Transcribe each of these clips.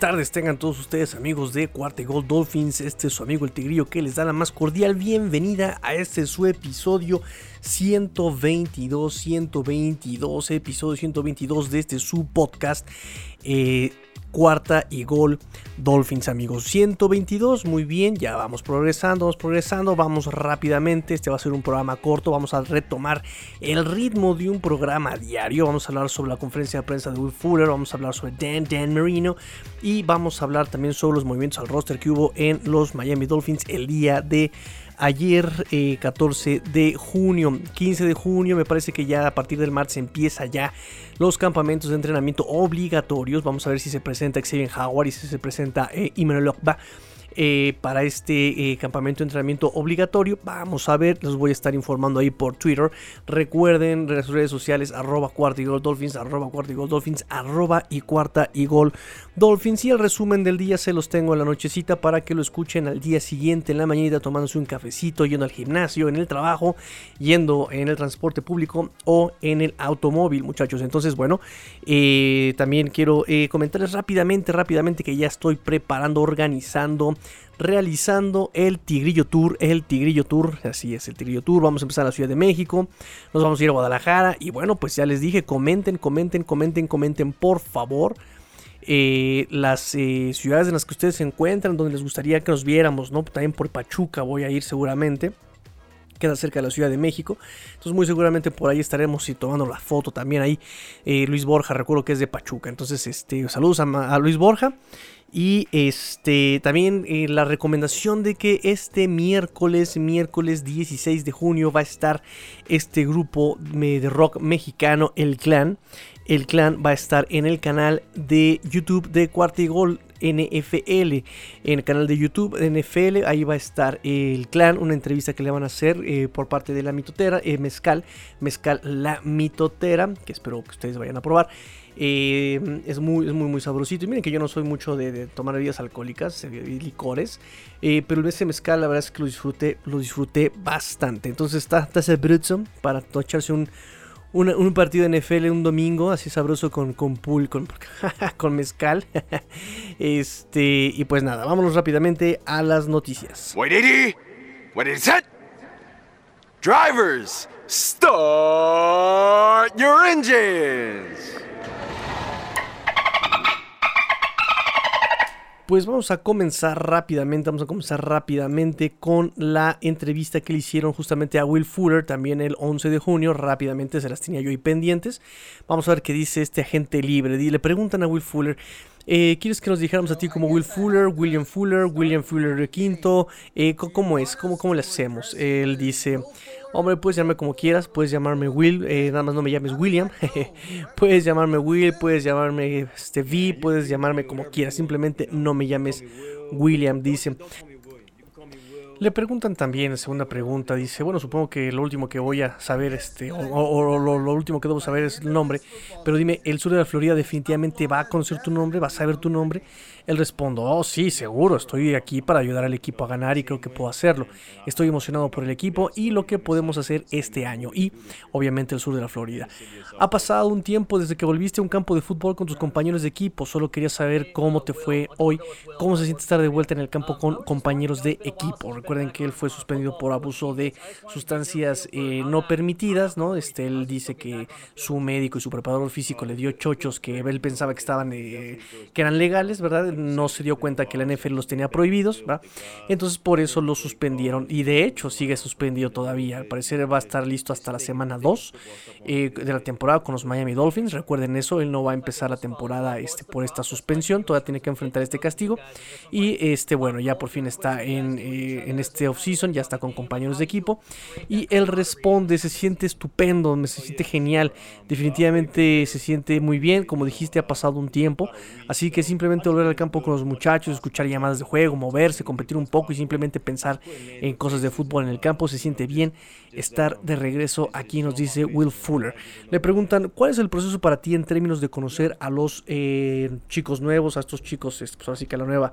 tardes tengan todos ustedes amigos de Cuarta Gold Dolphins. Este es su amigo el Tigrillo que les da la más cordial bienvenida a este su episodio 122, 122, episodio 122 de este su podcast. Eh, cuarta y gol Dolphins amigos. 122 muy bien ya vamos progresando vamos progresando vamos rápidamente. Este va a ser un programa corto vamos a retomar el ritmo de un programa diario. Vamos a hablar sobre la conferencia de prensa de Will Fuller vamos a hablar sobre Dan Dan Marino y vamos a hablar también sobre los movimientos al roster que hubo en los Miami Dolphins el día de ayer 14 eh, de junio, 15 de junio, me parece que ya a partir del martes empieza ya los campamentos de entrenamiento obligatorios. Vamos a ver si se presenta Xavier Howard y si se presenta eh, Immanuel eh, para este eh, campamento de entrenamiento obligatorio. Vamos a ver, los voy a estar informando ahí por Twitter. Recuerden las redes sociales arroba cuarta y gol dolphins, arroba cuarta y gol dolphins, arroba y cuarta y gol dolphins. Y el resumen del día se los tengo en la nochecita para que lo escuchen al día siguiente en la mañana tomándose un cafecito, yendo al gimnasio, en el trabajo, yendo en el transporte público o en el automóvil, muchachos. Entonces, bueno, eh, también quiero comentarles rápidamente, rápidamente que ya estoy preparando, organizando realizando el Tigrillo Tour, el Tigrillo Tour, así es, el Tigrillo Tour, vamos a empezar a la Ciudad de México, nos vamos a ir a Guadalajara y bueno, pues ya les dije, comenten, comenten, comenten, comenten, por favor. Eh, las eh, ciudades en las que ustedes se encuentran, donde les gustaría que nos viéramos, ¿no? También por Pachuca voy a ir seguramente queda cerca de la Ciudad de México. Entonces muy seguramente por ahí estaremos y tomando la foto también ahí. Eh, Luis Borja, recuerdo que es de Pachuca. Entonces, este, saludos a Luis Borja. Y este también eh, la recomendación de que este miércoles, miércoles 16 de junio, va a estar este grupo de rock mexicano, El Clan. El Clan va a estar en el canal de YouTube de Cuarta y Gol NFL. En el canal de YouTube NFL, ahí va a estar el clan, una entrevista que le van a hacer eh, por parte de la mitotera, eh, Mezcal, Mezcal la mitotera, que espero que ustedes vayan a probar. Eh, es, muy, es muy, muy sabrosito. Y miren que yo no soy mucho de, tomar bebidas alcohólicas y licores. Eh, pero ese mezcal, la verdad es que lo disfruté, lo disfruté bastante. Entonces está, está ese para echarse un, un, partido de NFL un domingo, así sabroso con, con pool, con, con mezcal. este, y pues nada, vámonos rápidamente a las noticias. what is it? Drivers, start your engines. Pues vamos a comenzar rápidamente, vamos a comenzar rápidamente con la entrevista que le hicieron justamente a Will Fuller, también el 11 de junio, rápidamente se las tenía yo ahí pendientes. Vamos a ver qué dice este agente libre. Le preguntan a Will Fuller, eh, ¿Quieres que nos dijéramos a ti como Will Fuller, William Fuller, William Fuller quinto? Eh, ¿Cómo es? ¿Cómo, ¿Cómo le hacemos? Él dice, Hombre, puedes llamarme como quieras, puedes llamarme Will, eh, nada más no me llames William. puedes llamarme Will, puedes llamarme este, V, puedes llamarme como quieras, simplemente no me llames William, dice. Le preguntan también, segunda pregunta, dice, bueno, supongo que lo último que voy a saber, este, o, lo, lo, último que debo saber es el nombre, pero dime, ¿el sur de la Florida definitivamente va a conocer tu nombre? ¿Va a saber tu nombre? Él responde, oh sí, seguro, estoy aquí para ayudar al equipo a ganar y creo que puedo hacerlo. Estoy emocionado por el equipo y lo que podemos hacer este año y obviamente el sur de la Florida. Ha pasado un tiempo desde que volviste a un campo de fútbol con tus compañeros de equipo, solo quería saber cómo te fue hoy, cómo se siente estar de vuelta en el campo con compañeros de equipo. Recuerden que él fue suspendido por abuso de sustancias eh, no permitidas, ¿no? Este, él dice que su médico y su preparador físico le dio chochos que él pensaba que estaban, eh, que eran legales, ¿verdad? No se dio cuenta que la NFL los tenía prohibidos. Entonces por eso lo suspendieron y de hecho sigue suspendido todavía. Al parecer va a estar listo hasta la semana 2 eh, de la temporada con los Miami Dolphins. Recuerden eso, él no va a empezar la temporada este, por esta suspensión, todavía tiene que enfrentar este castigo. Y este, bueno, ya por fin está en, eh, en este offseason, ya está con compañeros de equipo. Y él responde, se siente estupendo, se siente genial, definitivamente se siente muy bien, como dijiste, ha pasado un tiempo, así que simplemente volver al campo con los muchachos, escuchar llamadas de juego, moverse, competir un poco y simplemente pensar en cosas de fútbol en el campo, se siente bien estar de regreso aquí, nos dice Will Fuller. Le preguntan, ¿cuál es el proceso para ti en términos de conocer a los eh, chicos nuevos, a estos chicos, pues así que la nueva,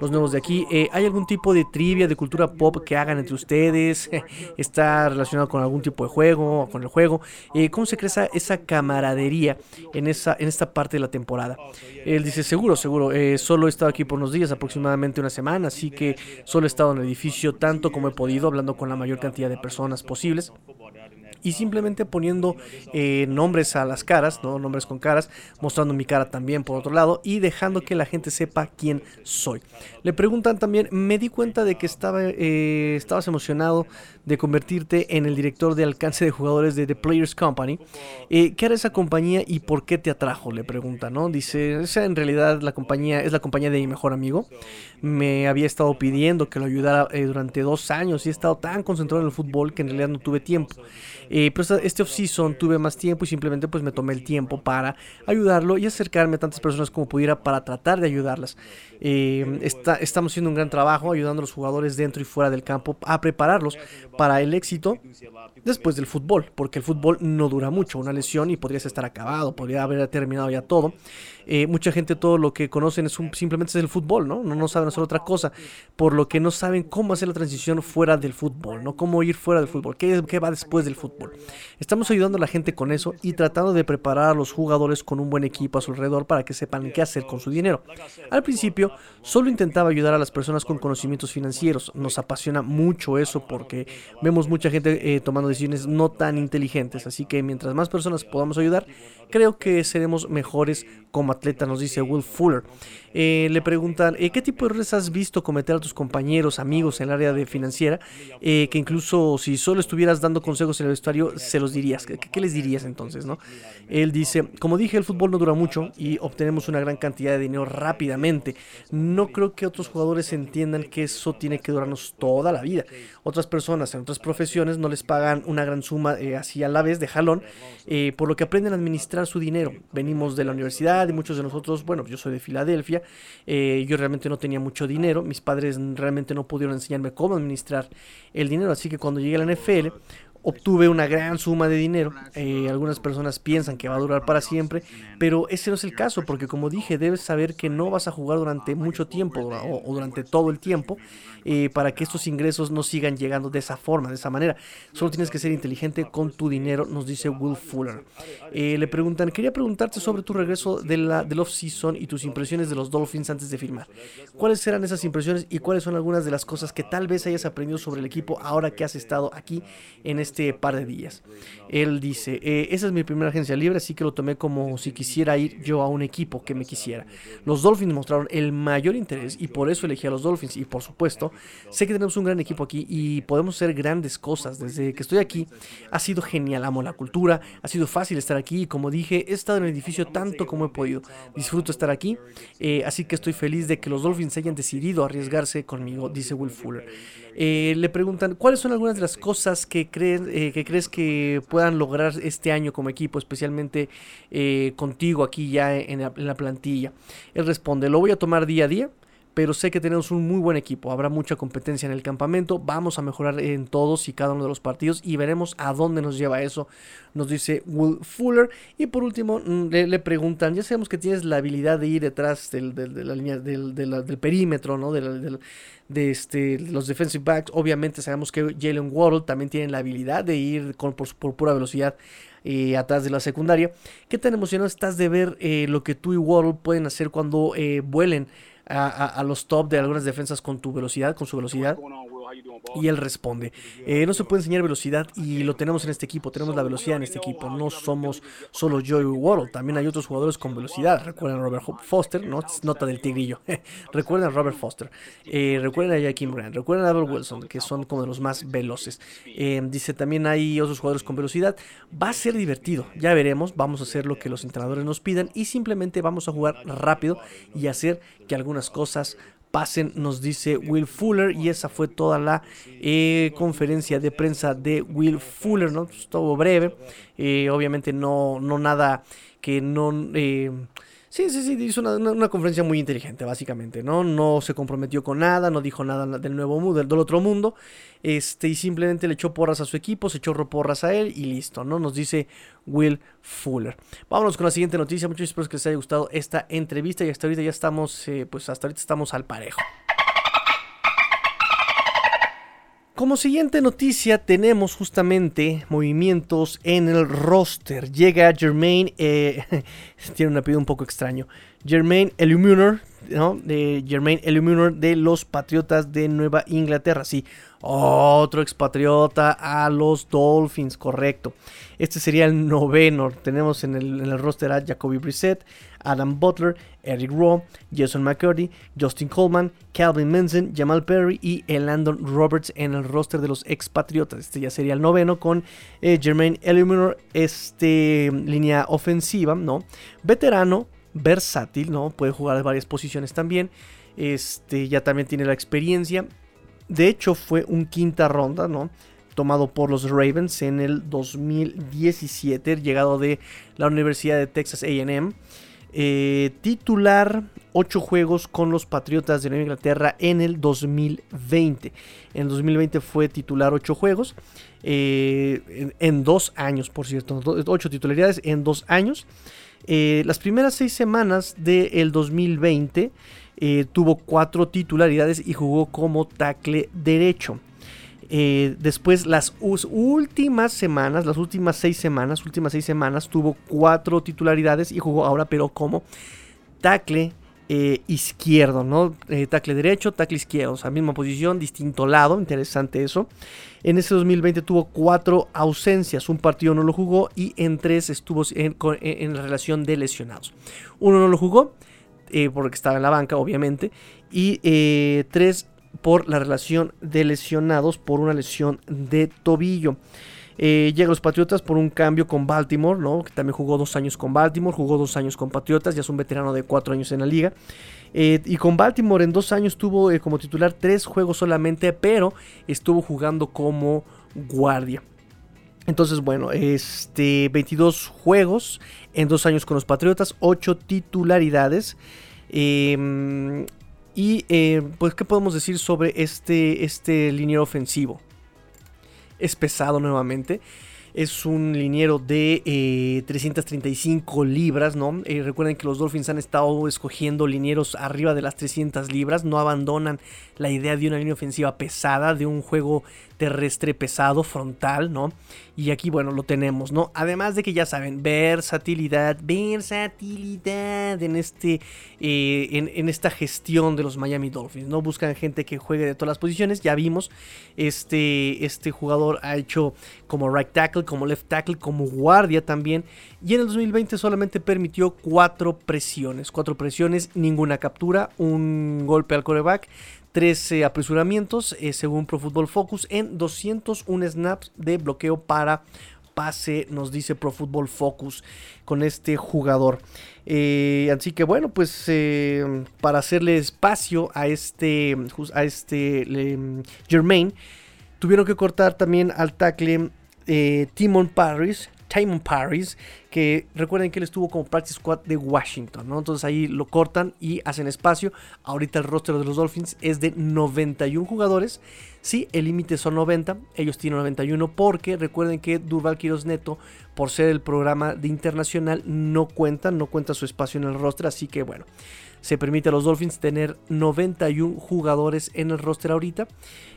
los nuevos de aquí? Eh, ¿Hay algún tipo de trivia, de cultura pop que hagan entre ustedes? ¿Está relacionado con algún tipo de juego o con el juego? Eh, ¿Cómo se crea esa, camaradería en, esa, en esta parte de la temporada? Él dice, seguro, seguro, es solo he estado aquí por unos días, aproximadamente una semana, así que solo he estado en el edificio tanto como he podido, hablando con la mayor cantidad de personas posibles y simplemente poniendo eh, nombres a las caras, ¿no? nombres con caras, mostrando mi cara también por otro lado y dejando que la gente sepa quién soy. Le preguntan también, me di cuenta de que estaba, eh, estabas emocionado de convertirte en el director de alcance de jugadores de The Players Company. Eh, ¿Qué era esa compañía y por qué te atrajo? Le pregunta, ¿no? Dice, esa en realidad la compañía es la compañía de mi mejor amigo. Me había estado pidiendo que lo ayudara durante dos años y he estado tan concentrado en el fútbol que en realidad no tuve tiempo. Eh, pero este off-season tuve más tiempo y simplemente pues me tomé el tiempo para ayudarlo y acercarme a tantas personas como pudiera para tratar de ayudarlas. Eh, estamos haciendo un gran trabajo ayudando a los jugadores dentro y fuera del campo a prepararlos para el éxito después del fútbol, porque el fútbol no dura mucho, una lesión y podrías estar acabado, podría haber terminado ya todo. Eh, mucha gente todo lo que conocen es simplemente es el fútbol, ¿no? ¿no? No saben hacer otra cosa, por lo que no saben cómo hacer la transición fuera del fútbol, ¿no? Cómo ir fuera del fútbol, qué, qué va después del fútbol. Estamos ayudando a la gente con eso y tratando de preparar a los jugadores con un buen equipo a su alrededor para que sepan qué hacer con su dinero. Al principio, solo intentaba ayudar a las personas con conocimientos financieros. Nos apasiona mucho eso porque vemos mucha gente eh, tomando decisiones no tan inteligentes. Así que mientras más personas podamos ayudar, creo que seremos mejores como atleta, nos dice Will Fuller. Eh, le preguntan, eh, ¿qué tipo de errores has visto cometer a tus compañeros, amigos en el área de financiera? que incluso si solo estuvieras dando consejos en el vestuario, se los dirías. ¿Qué, les dirías entonces? no Él dice, como dije, el fútbol no dura mucho y obtenemos una gran cantidad de dinero rápidamente. No creo que otros jugadores entiendan que eso tiene que durarnos toda la vida. Otras personas en otras profesiones no les pagan una gran suma eh, así a la vez de jalón, eh, por lo que aprenden a administrar su dinero. Venimos de la universidad y muchos de nosotros, bueno, yo soy de Filadelfia, eh, yo realmente no tenía mucho dinero, mis padres realmente no pudieron enseñarme cómo administrar el dinero, así que cuando llegué a la NFL obtuve una gran suma de dinero. Eh, algunas personas piensan que va a durar para siempre, pero ese no es el caso, porque como dije, debes saber que no vas a jugar durante mucho tiempo o, durante todo el tiempo eh, para que estos ingresos no sigan llegando de esa forma, de esa manera. Solo tienes que ser inteligente con tu dinero, nos dice Will Fuller. Eh, le preguntan, quería preguntarte sobre tu regreso de la, del off-season y tus impresiones de los Dolphins antes de firmar. ¿Cuáles eran esas impresiones y cuáles son algunas de las cosas que tal vez hayas aprendido sobre el equipo ahora que has estado aquí en este este par de días. Él dice, eh, esa es mi primera agencia libre, así que lo tomé como si quisiera ir yo a un equipo que me quisiera. Los Dolphins mostraron el mayor interés y por eso elegí a los Dolphins. Y por supuesto, sé que tenemos un gran equipo aquí y podemos hacer grandes cosas. Desde que estoy aquí ha sido genial, amo la cultura, ha sido fácil estar aquí y como dije, he estado en el edificio tanto como he podido. Disfruto estar aquí, eh, así que estoy feliz de que los Dolphins hayan decidido arriesgarse conmigo, dice Will Fuller. Eh, le preguntan cuáles son algunas de las cosas que, creen, eh, que crees que puedan lograr este año como equipo, especialmente eh, contigo aquí ya en la plantilla. Él responde, lo voy a tomar día a día pero sé que tenemos un muy buen equipo. Habrá mucha competencia en el campamento. Vamos a mejorar en todos y cada uno de los partidos y veremos a dónde nos lleva eso, nos dice Will Fuller. Y por último, mm, le, preguntan: Ya sabemos que tienes la habilidad de ir detrás del, de línea del, perímetro, ¿no? De, este, los defensive backs. Obviamente, sabemos que Jalen Waddle también tiene la habilidad de ir con, por, pura velocidad. Eh, atrás de la secundaria. ¿Qué tan emocionado estás de ver eh, lo que tú y Waddle pueden hacer cuando eh, vuelen a, los top de algunas defensas con tu velocidad, con su velocidad. Y él responde, eh, no se puede enseñar velocidad y lo tenemos en este equipo, tenemos la velocidad en este equipo, no somos solo yo y también hay otros jugadores con velocidad, recuerden a Robert Foster, no, nota del tigrillo, recuerden a Robert Foster, eh, recuerden a Jaquim Grant, recuerden a Abel Wilson, que son como de los más veloces. Eh, dice, también hay otros jugadores con velocidad, va a ser divertido, ya veremos, vamos a hacer lo que los entrenadores nos pidan y simplemente vamos a jugar rápido y hacer que algunas cosas pasen, nos dice Will Fuller. Y esa fue toda la eh, conferencia de prensa de Will Fuller, ¿no? Estuvo breve. Eh, obviamente no, no nada que no... Eh, Sí, sí, sí, hizo una, conferencia muy inteligente, básicamente, ¿no? No se comprometió con nada, no dijo nada del nuevo mundo, del, otro mundo, este, y simplemente le echó porras a su equipo, se echó porras a él y listo, ¿no? Nos dice Will Fuller. Vámonos con la siguiente noticia, muchos espero que les haya gustado esta entrevista y hasta ahorita ya estamos, eh, pues hasta ahorita estamos al parejo. Como siguiente noticia tenemos justamente movimientos en el roster. Llega Jermaine, eh, tiene un apellido un poco extraño. Jermaine Illuminor, de Jermaine Eluminor de los Patriotas de Nueva Inglaterra. Sí, otro expatriota a los Dolphins, correcto. Este sería el noveno. Tenemos en el, el roster a Jacoby Brissett, Adam Butler, Eric Rowe, Jason McCurdy, Justin Coleman, Calvin Manson, Jamal Perry y Landon Roberts en el roster de los expatriotas. Este ya sería el noveno con eh, Jermaine Eluminor, este línea ofensiva, ¿no? Veterano, versátil, ¿no? Puede jugar varias posiciones también. Este ya también tiene la experiencia. De hecho, fue un quinta ronda, ¿no? Tomado por los Ravens en el 2017, llegado de la Universidad de Texas AM. Eh, titular 8 juegos con los Patriotas de Nueva Inglaterra en el 2020. En el 2020 fue titular 8 juegos. Eh, en, dos años, por cierto. 8 titularidades en dos años. Eh, las primeras 6 semanas del 2020 tuvo 4 titularidades y jugó como tackle derecho. Eh, después las últimas semanas, las últimas seis semanas, últimas seis semanas, tuvo cuatro titularidades y jugó ahora pero como tackle eh, izquierdo, ¿no? Eh, tackle derecho, tackle izquierdo, o sea, misma posición, distinto lado, interesante eso. En ese 2020 tuvo cuatro ausencias, un partido no lo jugó y en tres estuvo en, en relación de lesionados. Uno no lo jugó, porque estaba en la banca, obviamente, y tres por la relación de lesionados por una lesión de tobillo. Eh, llega los Patriotas por un cambio con Baltimore, ¿no? que también jugó dos años con Baltimore, jugó dos años con Patriotas, ya es un veterano de cuatro años en la liga. Eh, y con Baltimore en dos años tuvo eh, como titular tres juegos solamente, pero estuvo jugando como guardia. Entonces, bueno, este 22 juegos en dos años con los Patriotas, 8 titularidades. Eh, y pues, ¿qué podemos decir sobre este, este liniero ofensivo? Es pesado nuevamente. Es un liniero de 335 eh, libras, ¿no? Eh, recuerden que los Dolphins han estado escogiendo linieros arriba de las 300 libras. No abandonan la idea de una línea ofensiva pesada, de un juego terrestre pesado, frontal, ¿no? Y aquí, bueno, lo tenemos, ¿no? Además de que ya saben, versatilidad, versatilidad en, este, eh, en, esta gestión de los Miami Dolphins, ¿no? Buscan gente que juegue de todas las posiciones. Ya vimos, este, este jugador ha hecho como right tackle, como left tackle, como guardia también. Y en el 2020 solamente permitió cuatro presiones, cuatro presiones, ninguna captura, un golpe al coreback 13 apresuramientos eh, según Pro Football Focus en 201 snaps de bloqueo para pase, nos dice Pro Football Focus con este jugador. Eh, así que bueno, pues eh, para hacerle espacio a este, a este Germain, tuvieron que cortar también al tackle Timon Paris, Timon Paris, que recuerden que él estuvo como practice squad de Washington, ¿no? Entonces ahí lo cortan y hacen espacio. Ahorita el roster de los Dolphins es de 91 jugadores. Sí, el límite son 90, ellos tienen 91 porque recuerden que Durval Quiroz Neto, por ser el programa de internacional, no cuenta, no cuenta su espacio en el roster, así que bueno, se permite a los Dolphins tener 91 jugadores en el roster ahorita.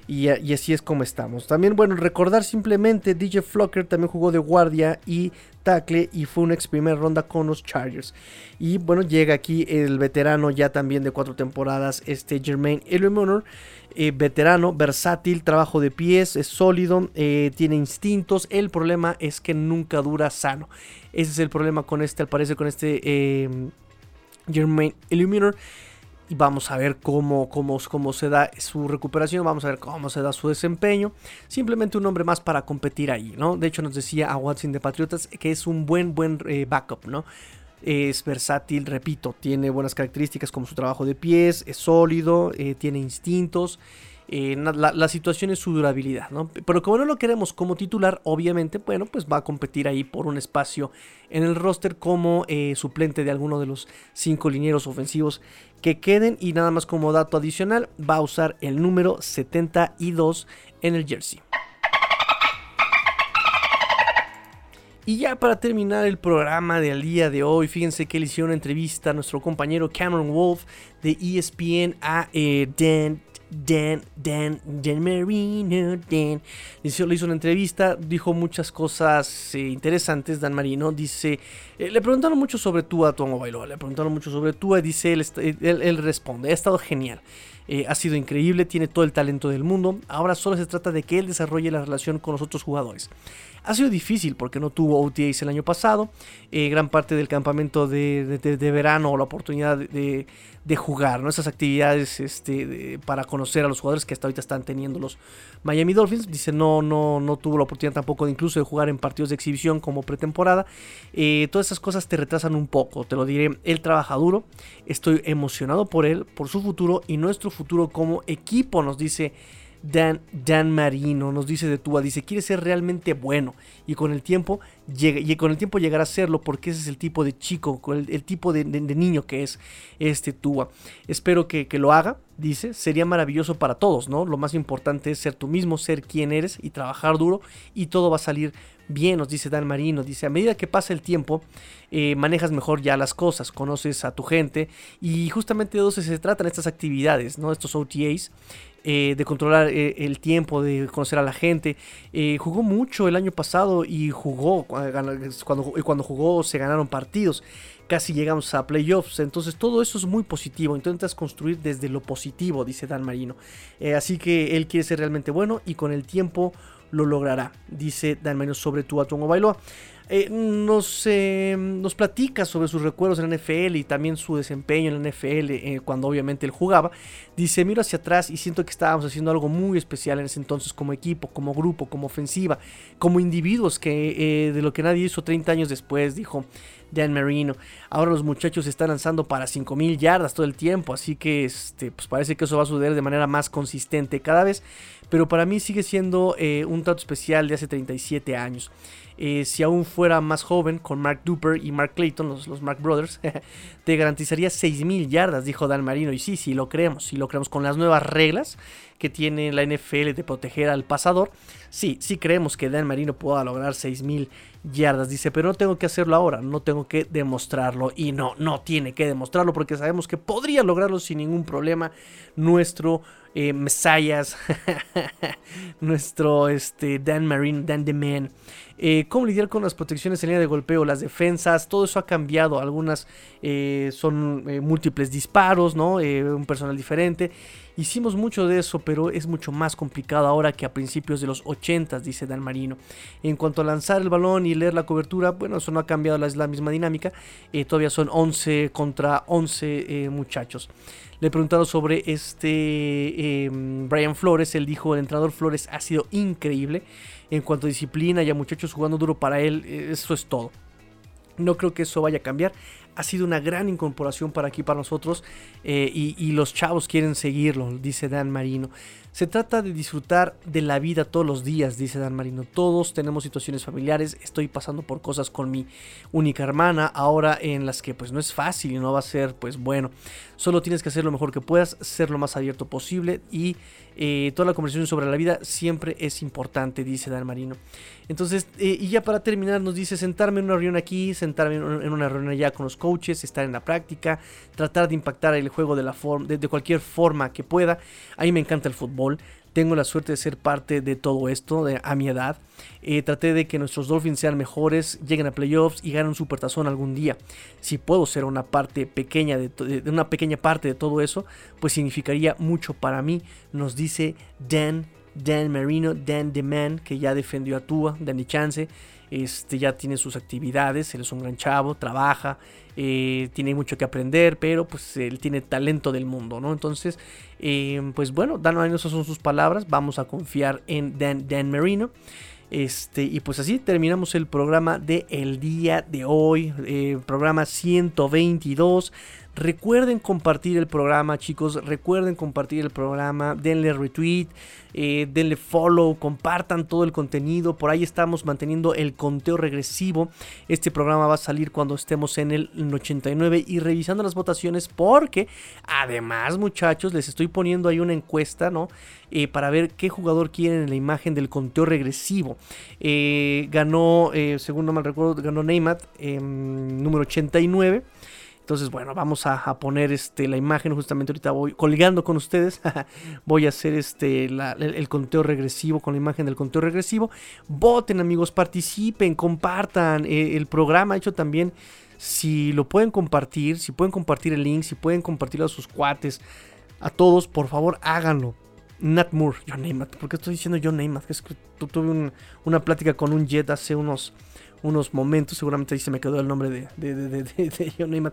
Y, así es como estamos. También, bueno, recordar simplemente, DJ Flocker también jugó de guardia y tackle y fue una ex primera ronda con los Chargers. Y bueno, llega aquí el veterano ya también de cuatro temporadas, este Jermaine Elumonor. Eh, veterano, versátil, trabajo de pies, es sólido, eh, tiene instintos. El problema es que nunca dura sano. Ese es el problema con este, al parecer, con este eh, Jermaine Illuminor. Y vamos a ver cómo, cómo, cómo se da su recuperación, vamos a ver cómo se da su desempeño. Simplemente un hombre más para competir ahí, ¿no? De hecho nos decía a Watson de Patriotas que es un buen, buen eh, backup, ¿no? Es versátil, repito, tiene buenas características como su trabajo de pies, es sólido, eh, tiene instintos. Eh, la, situación es su durabilidad, ¿no? Pero como no lo queremos como titular, obviamente, bueno, pues va a competir ahí por un espacio en el roster como eh, suplente de alguno de los cinco linieros ofensivos que queden. Y nada más como dato adicional, va a usar el número 72 en el jersey. Y ya para terminar el programa del día de hoy, fíjense que le hicieron una entrevista a nuestro compañero Cameron Wolf de ESPN a eh, Dan Dan, Dan, Dan Marino, Dan. Le hizo una entrevista, dijo muchas cosas eh, interesantes, Dan Marino. Dice, eh, le preguntaron mucho sobre Tua Tongo Bailó, le preguntaron mucho sobre Tua, dice, él, él, responde, ha estado genial. Eh, ha sido increíble, tiene todo el talento del mundo. Ahora solo se trata de que él desarrolle la relación con los otros jugadores. Ha sido difícil porque no tuvo OTAs el año pasado. Eh, gran parte del campamento de, verano o la oportunidad de, jugar, ¿no? Esas actividades este, para conocer a los jugadores que hasta ahorita están teniendo los Miami Dolphins. Dice, no, no, no tuvo la oportunidad tampoco de incluso de jugar en partidos de exhibición como pretemporada. Eh, todas esas cosas te retrasan un poco, te lo diré. Él trabaja duro. Estoy emocionado por él, por su futuro y nuestro futuro como equipo, nos dice Dan, Dan Marino nos dice de Tua, dice, quiere ser realmente bueno y con el tiempo llega, y con el tiempo llegará a serlo porque ese es el tipo de chico, el, tipo de, niño que es este Tua. Espero que, que, lo haga, dice, sería maravilloso para todos, ¿no? Lo más importante es ser tú mismo, ser quien eres y trabajar duro y todo va a salir bien, nos dice Dan Marino, dice, a medida que pasa el tiempo, eh, manejas mejor ya las cosas, conoces a tu gente y justamente de eso se tratan estas actividades, ¿no? Estos OTAs. Eh, de controlar eh, el tiempo, de conocer a la gente. Jugó mucho el año pasado y jugó, cuando, cuando jugó se ganaron partidos. Casi llegamos a playoffs, entonces todo eso es muy positivo. Intentas construir desde lo positivo, dice Dan Marino. así que él quiere ser realmente bueno y con el tiempo lo logrará, dice Dan Marino sobre tu Bailoa. Eh, nos, eh, nos platica sobre sus recuerdos en la NFL y también su desempeño en la NFL eh, cuando obviamente él jugaba. Dice, miro hacia atrás y siento que estábamos haciendo algo muy especial en ese entonces como equipo, como grupo, como ofensiva, como individuos que de lo que nadie hizo 30 años después, dijo Dan Marino. Ahora los muchachos están lanzando para 5000 yardas todo el tiempo, así que este, pues parece que eso va a suceder de manera más consistente cada vez, pero para mí sigue siendo un trato especial de hace 37 años. Eh, si aún fuera más joven, con Mark Duper y Mark Clayton, los, los Mark Brothers, te garantizaría 6.000 yardas, dijo Dan Marino. Y sí, sí, lo creemos, sí lo creemos con las nuevas reglas que tiene la NFL de proteger al pasador. Sí, sí creemos que Dan Marino pueda lograr 6.000 yardas, dice, pero no tengo que hacerlo ahora, no tengo que demostrarlo. Y no, no tiene que demostrarlo porque sabemos que podría lograrlo sin ningún problema nuestro eh, Mesías, nuestro este, Dan Marino, Dan the Man. Eh, cómo lidiar con las protecciones en línea de golpeo, las defensas, todo eso ha cambiado. Algunas eh, son eh, múltiples disparos, ¿no? un personal diferente. Hicimos mucho de eso, pero es mucho más complicado ahora que a principios de los 80, dice Dan Marino. En cuanto a lanzar el balón y leer la cobertura, bueno, eso no ha cambiado, es la misma dinámica. todavía son 11 contra 11 muchachos. Le preguntaron sobre este em, Brian Flores. Él dijo: el entrenador Flores ha sido increíble en cuanto a disciplina y a muchachos jugando duro para él, eh, eso es todo. No creo que eso vaya a cambiar. Ha sido una gran incorporación para aquí, para nosotros. Eh, y, los chavos quieren seguirlo, dice Dan Marino. Se trata de disfrutar de la vida todos los días, dice Dan Marino. Todos tenemos situaciones familiares. Estoy pasando por cosas con mi única hermana. Ahora en las que pues no es fácil y no va a ser pues bueno. Solo tienes que hacer lo mejor que puedas, ser lo más abierto posible y eh, toda la conversación sobre la vida siempre es importante, dice Dan Marino. Entonces, eh, y ya para terminar, nos dice sentarme en una reunión aquí, sentarme en una reunión allá con los coaches, estar en la práctica, tratar de impactar el juego de, la de, de cualquier forma que pueda. A mí me encanta el fútbol, tengo la suerte de ser parte de todo esto a mi edad. Eh, traté de que nuestros Dolphins sean mejores, lleguen a playoffs y ganen un supertazón algún día. Si puedo ser una parte pequeña de, de, una pequeña parte de todo eso, pues significaría mucho para mí, nos dice Dan, Dan Marino, Dan The Man, que ya defendió a Tua, Danny Chance. Este ya tiene sus actividades, él es un gran chavo, trabaja, eh, tiene mucho que aprender, pero pues él tiene talento del mundo, ¿no? Entonces, eh, pues bueno, Dan Marino, esas son sus palabras, vamos a confiar en Dan, Dan Marino. Este, y pues así terminamos el programa de el día de hoy, eh, programa 122 Recuerden compartir el programa, chicos. Recuerden compartir el programa. Denle retweet, eh, denle follow, compartan todo el contenido. Por ahí estamos manteniendo el conteo regresivo. Este programa va a salir cuando estemos en el 89 y revisando las votaciones. Porque además, muchachos, les estoy poniendo ahí una encuesta, ¿no? Eh, para ver qué jugador quieren en la imagen del conteo regresivo. Eh, ganó, según no mal recuerdo, ganó Neymar, em, número 89 Entonces, bueno, vamos a, poner este, la imagen. Justamente ahorita voy colgando con ustedes. voy a hacer este, el, conteo regresivo con la imagen del conteo regresivo. Voten, amigos, participen, compartan eh, el programa. Hecho también, si lo pueden compartir, si pueden compartir el link, si pueden compartirlo a sus cuates, a todos, por favor, háganlo. Nat Moore, John Neymat. ¿Por qué estoy diciendo John Neymat? Es que tuve una plática con un Jet hace unos unos momentos. Seguramente ahí se me quedó el nombre de, de, de, de John.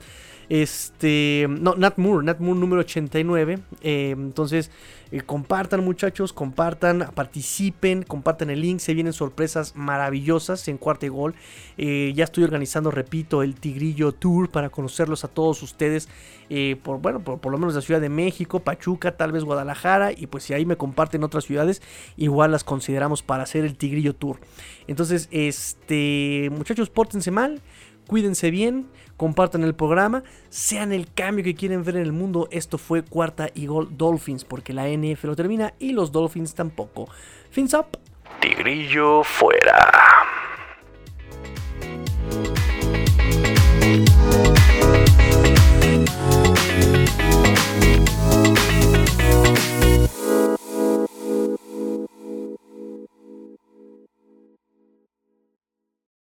Este, no, Nat Moore, Nat Moore número 89. Eh, entonces, eh, compartan muchachos, compartan, participen, compartan el link. Se vienen sorpresas maravillosas en Cuarto Gol. Eh, ya estoy organizando, repito, el Tigrillo Tour para conocerlos a todos ustedes. por, bueno, por, por, lo menos la Ciudad de México, Pachuca, tal vez Guadalajara. Y pues si ahí me comparten otras ciudades, igual las consideramos para hacer el Tigrillo Tour. Entonces, este, muchachos, pórtense mal, cuídense bien, compartan el programa, sean el cambio que quieren ver en el mundo. Esto fue cuarta y gol Dolphins, porque la NF lo termina y los Dolphins tampoco. Fins up. Tigrillo fuera.